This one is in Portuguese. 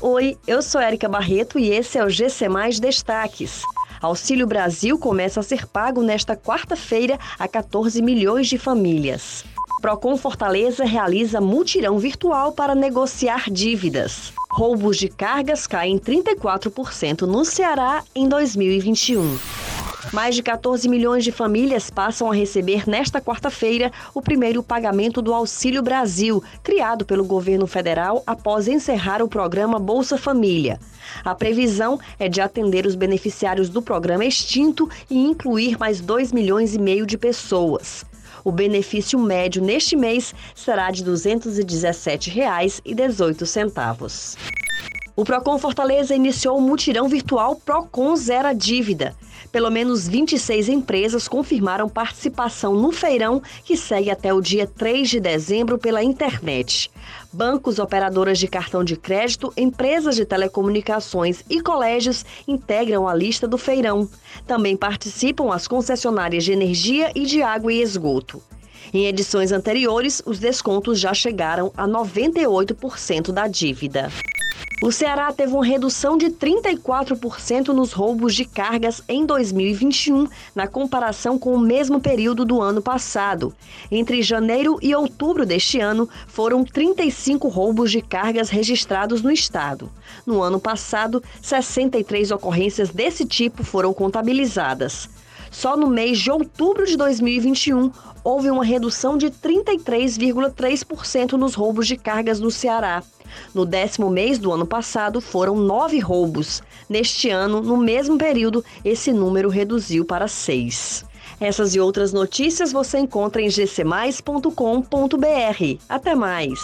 Oi, eu sou Érica Barreto e esse é o GC Mais Destaques. Auxílio Brasil começa a ser pago nesta quarta-feira a 14 milhões de famílias. Procon Fortaleza realiza mutirão virtual para negociar dívidas. Roubos de cargas caem 34% no Ceará em 2021. Mais de 14 milhões de famílias passam a receber nesta quarta-feira o primeiro pagamento do Auxílio Brasil, criado pelo governo federal após encerrar o programa Bolsa Família. A previsão é de atender os beneficiários do programa extinto e incluir mais 2 milhões e meio de pessoas. O benefício médio neste mês será de R$ 217,18. O Procon Fortaleza iniciou o mutirão virtual Procon Zera Dívida. Pelo menos 26 empresas confirmaram participação no feirão, que segue até o dia 3 de dezembro pela internet. Bancos, operadoras de cartão de crédito, empresas de telecomunicações e colégios integram a lista do feirão. Também participam as concessionárias de energia e de água e esgoto. Em edições anteriores, os descontos já chegaram a 98% da dívida. O Ceará teve uma redução de 34% nos roubos de cargas em 2021, na comparação com o mesmo período do ano passado. Entre janeiro e outubro deste ano, foram 35 roubos de cargas registrados no estado. No ano passado, 63 ocorrências desse tipo foram contabilizadas. Só no mês de outubro de 2021, houve uma redução de 33,3% nos roubos de cargas no Ceará. No décimo mês do ano passado, foram nove roubos. Neste ano, no mesmo período, esse número reduziu para seis. Essas e outras notícias você encontra em gcmais.com.br. Até mais!